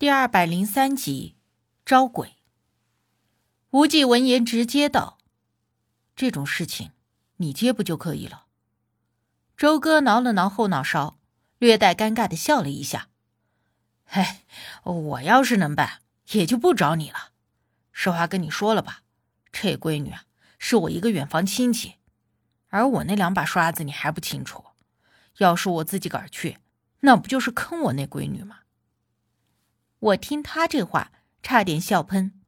第二百零三集，招鬼。无忌闻言直接道：“这种事情，你接不就可以了？”周哥挠了挠后脑勺，略带尴尬的笑了一下：“嘿，我要是能办，也就不找你了。实话跟你说了吧，这闺女啊，是我一个远房亲戚，而我那两把刷子你还不清楚？要是我自己个儿去，那不就是坑我那闺女吗？”我听他这话，差点笑喷。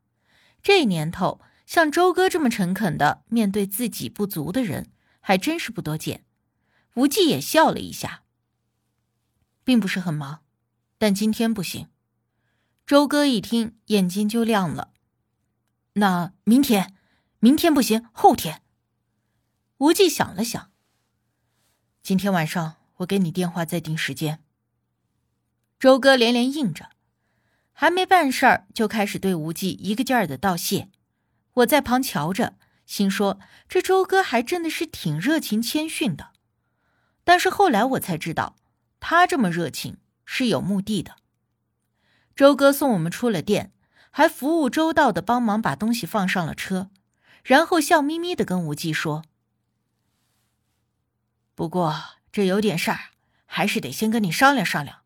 这年头，像周哥这么诚恳的面对自己不足的人，还真是不多见。无忌也笑了一下，并不是很忙，但今天不行。周哥一听，眼睛就亮了。那明天，明天不行，后天。无忌想了想，今天晚上我给你电话再定时间。周哥连连应着。还没办事儿，就开始对无忌一个劲儿的道谢。我在旁瞧着，心说这周哥还真的是挺热情谦逊的。但是后来我才知道，他这么热情是有目的的。周哥送我们出了店，还服务周到的帮忙把东西放上了车，然后笑眯眯的跟无忌说：“不过这有点事儿，还是得先跟你商量商量。”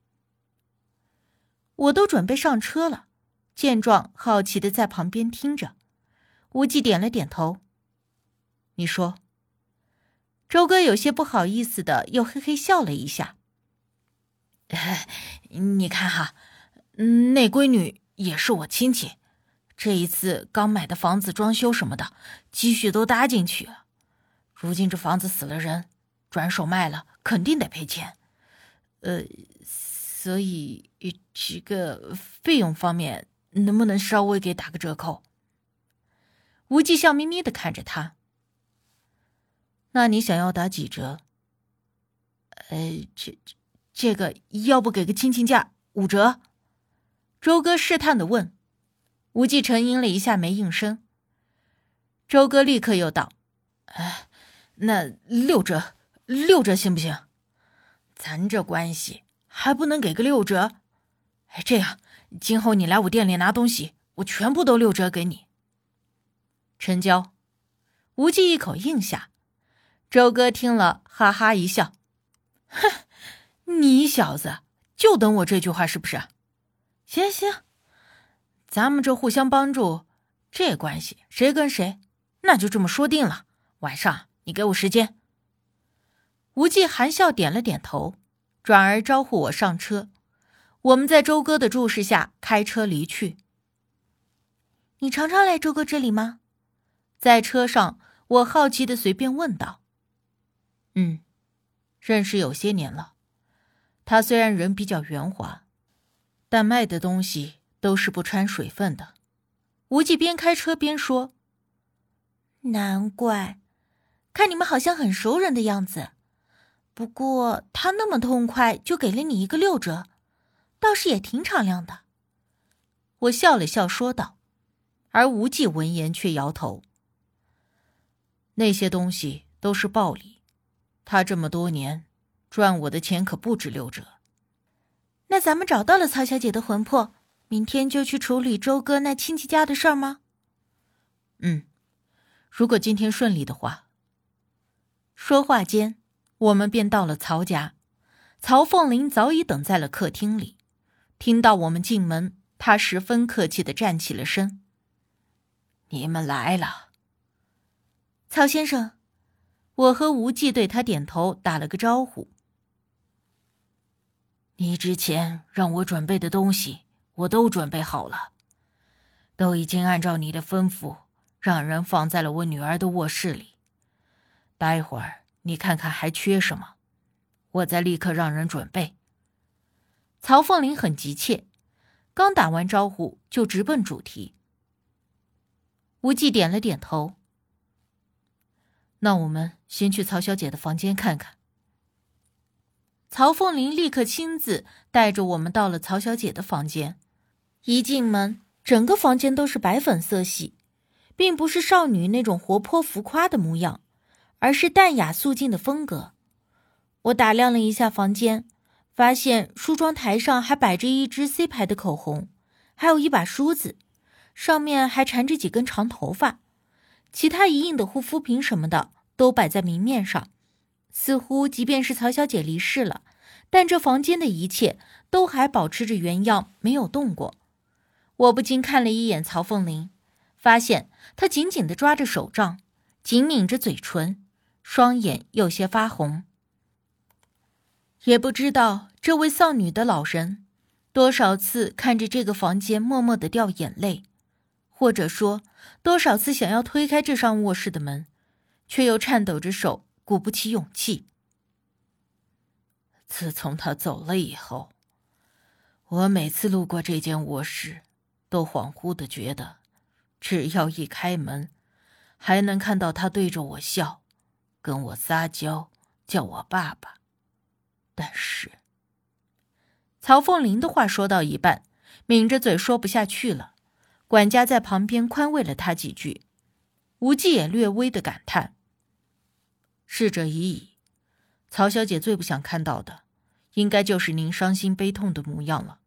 我都准备上车了，见状好奇的在旁边听着。无忌点了点头。你说。周哥有些不好意思的，又嘿嘿笑了一下。你看哈，那闺女也是我亲戚，这一次刚买的房子装修什么的，积蓄都搭进去了。如今这房子死了人，转手卖了，肯定得赔钱。呃。所以，这个费用方面能不能稍微给打个折扣？无忌笑眯眯的看着他。那你想要打几折？呃，这这这个要不给个亲情价五折？周哥试探的问。无忌沉吟了一下，没应声。周哥立刻又道：“哎，那六折，六折行不行？咱这关系。”还不能给个六折？哎，这样，今后你来我店里拿东西，我全部都六折给你。成交。无忌一口应下。周哥听了，哈哈一笑：“哼，你小子就等我这句话是不是？行行，咱们这互相帮助，这关系谁跟谁，那就这么说定了。晚上你给我时间。”无忌含笑点了点头。转而招呼我上车，我们在周哥的注视下开车离去。你常常来周哥这里吗？在车上，我好奇的随便问道。嗯，认识有些年了。他虽然人比较圆滑，但卖的东西都是不掺水分的。无忌边开车边说：“难怪，看你们好像很熟人的样子。”不过他那么痛快就给了你一个六折，倒是也挺敞亮的。我笑了笑说道，而无忌闻言却摇头。那些东西都是暴利，他这么多年赚我的钱可不止六折。那咱们找到了曹小姐的魂魄，明天就去处理周哥那亲戚家的事儿吗？嗯，如果今天顺利的话。说话间。我们便到了曹家，曹凤林早已等在了客厅里。听到我们进门，他十分客气的站起了身：“你们来了。”曹先生，我和无忌对他点头，打了个招呼。你之前让我准备的东西，我都准备好了，都已经按照你的吩咐，让人放在了我女儿的卧室里。待会儿。你看看还缺什么，我再立刻让人准备。曹凤玲很急切，刚打完招呼就直奔主题。无忌点了点头。那我们先去曹小姐的房间看看。曹凤玲立刻亲自带着我们到了曹小姐的房间。一进门，整个房间都是白粉色系，并不是少女那种活泼浮夸的模样。而是淡雅素净的风格。我打量了一下房间，发现梳妆台上还摆着一支 C 牌的口红，还有一把梳子，上面还缠着几根长头发。其他一应的护肤品什么的都摆在明面上，似乎即便是曹小姐离世了，但这房间的一切都还保持着原样，没有动过。我不禁看了一眼曹凤玲，发现她紧紧的抓着手杖，紧抿着嘴唇，双眼有些发红。也不知道这位丧女的老人，多少次看着这个房间默默的掉眼泪，或者说多少次想要推开这扇卧室的门，却又颤抖着手，鼓不起勇气。自从他走了以后，我每次路过这间卧室。都恍惚的觉得，只要一开门，还能看到他对着我笑，跟我撒娇，叫我爸爸。但是，曹凤玲的话说到一半，抿着嘴说不下去了。管家在旁边宽慰了他几句，无忌也略微的感叹：“逝者已矣，曹小姐最不想看到的，应该就是您伤心悲痛的模样了。”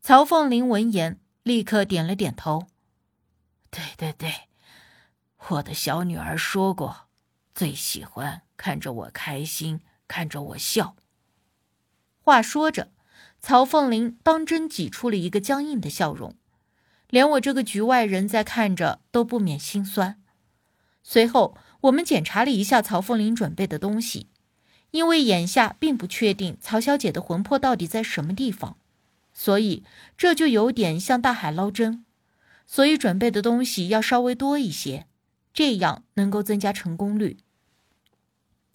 曹凤玲闻言，立刻点了点头：“对对对，我的小女儿说过，最喜欢看着我开心，看着我笑。”话说着，曹凤玲当真挤出了一个僵硬的笑容，连我这个局外人在看着都不免心酸。随后，我们检查了一下曹凤玲准备的东西，因为眼下并不确定曹小姐的魂魄到底在什么地方。所以这就有点像大海捞针，所以准备的东西要稍微多一些，这样能够增加成功率。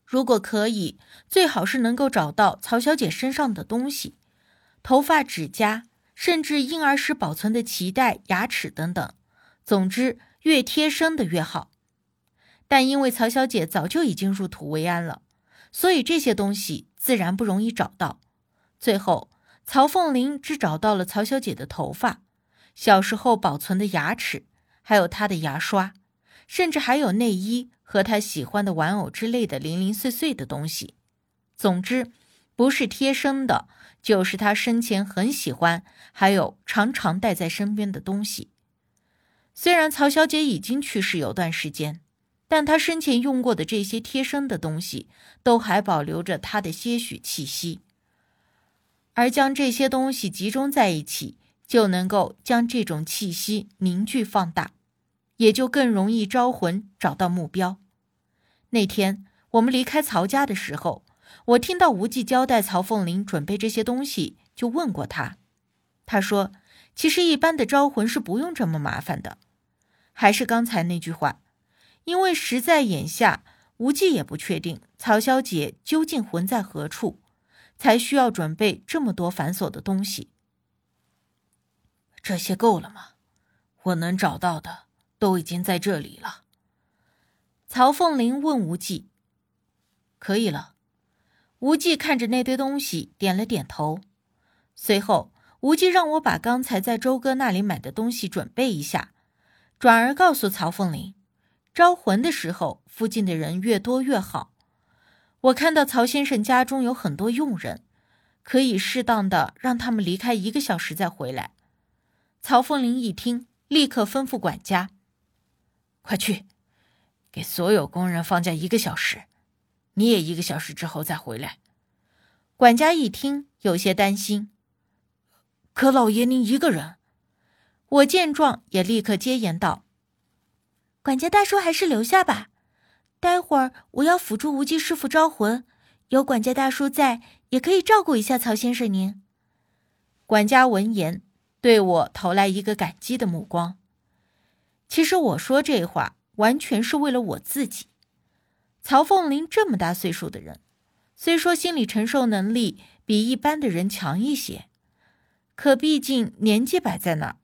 如果可以，最好是能够找到曹小姐身上的东西，头发、指甲，甚至婴儿时保存的脐带、牙齿等等。总之，越贴身的越好。但因为曹小姐早就已经入土为安了，所以这些东西自然不容易找到。最后。曹凤玲只找到了曹小姐的头发、小时候保存的牙齿，还有她的牙刷，甚至还有内衣和他喜欢的玩偶之类的零零碎碎的东西。总之，不是贴身的，就是他生前很喜欢，还有常常带在身边的东西。虽然曹小姐已经去世有段时间，但她生前用过的这些贴身的东西，都还保留着她的些许气息。而将这些东西集中在一起，就能够将这种气息凝聚放大，也就更容易招魂找到目标。那天我们离开曹家的时候，我听到无忌交代曹凤玲准备这些东西，就问过他，他说：“其实一般的招魂是不用这么麻烦的。”还是刚才那句话，因为实在眼下无忌也不确定曹小姐究竟魂在何处。才需要准备这么多繁琐的东西。这些够了吗？我能找到的都已经在这里了。曹凤林问无忌：“可以了。”无忌看着那堆东西，点了点头。随后，无忌让我把刚才在周哥那里买的东西准备一下，转而告诉曹凤林：“招魂的时候，附近的人越多越好。”我看到曹先生家中有很多佣人，可以适当的让他们离开一个小时再回来。曹凤玲一听，立刻吩咐管家：“快去，给所有工人放假一个小时，你也一个小时之后再回来。”管家一听，有些担心：“可老爷您一个人。”我见状，也立刻接言道：“管家大叔还是留下吧。”待会儿我要辅助无忌师傅招魂，有管家大叔在，也可以照顾一下曹先生您。管家闻言，对我投来一个感激的目光。其实我说这话完全是为了我自己。曹凤林这么大岁数的人，虽说心理承受能力比一般的人强一些，可毕竟年纪摆在那儿，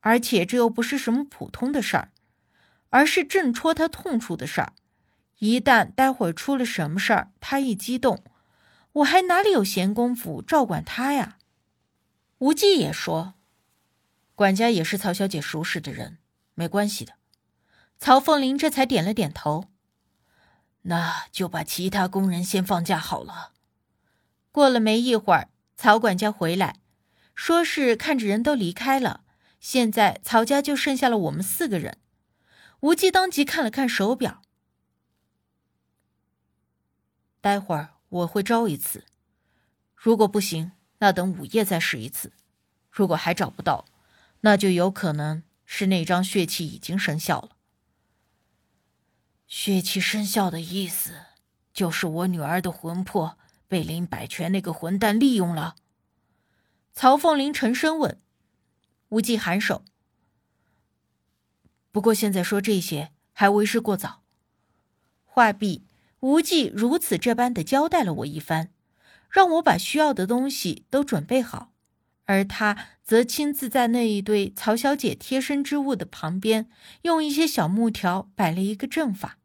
而且这又不是什么普通的事儿，而是正戳他痛处的事儿。一旦待会儿出了什么事儿，他一激动，我还哪里有闲工夫照管他呀？无忌也说：“管家也是曹小姐熟识的人，没关系的。”曹凤玲这才点了点头。那就把其他工人先放假好了。过了没一会儿，曹管家回来，说是看着人都离开了，现在曹家就剩下了我们四个人。无忌当即看了看手表，待会儿我会招一次，如果不行，那等午夜再试一次。如果还找不到，那就有可能是那张血契已经生效了。血契生效的意思，就是我女儿的魂魄被林百全那个混蛋利用了。曹凤林沉声问，无忌颔首。不过现在说这些还为时过早。话毕，无忌如此这般的交代了我一番，让我把需要的东西都准备好，而他则亲自在那一对曹小姐贴身之物的旁边，用一些小木条摆了一个阵法。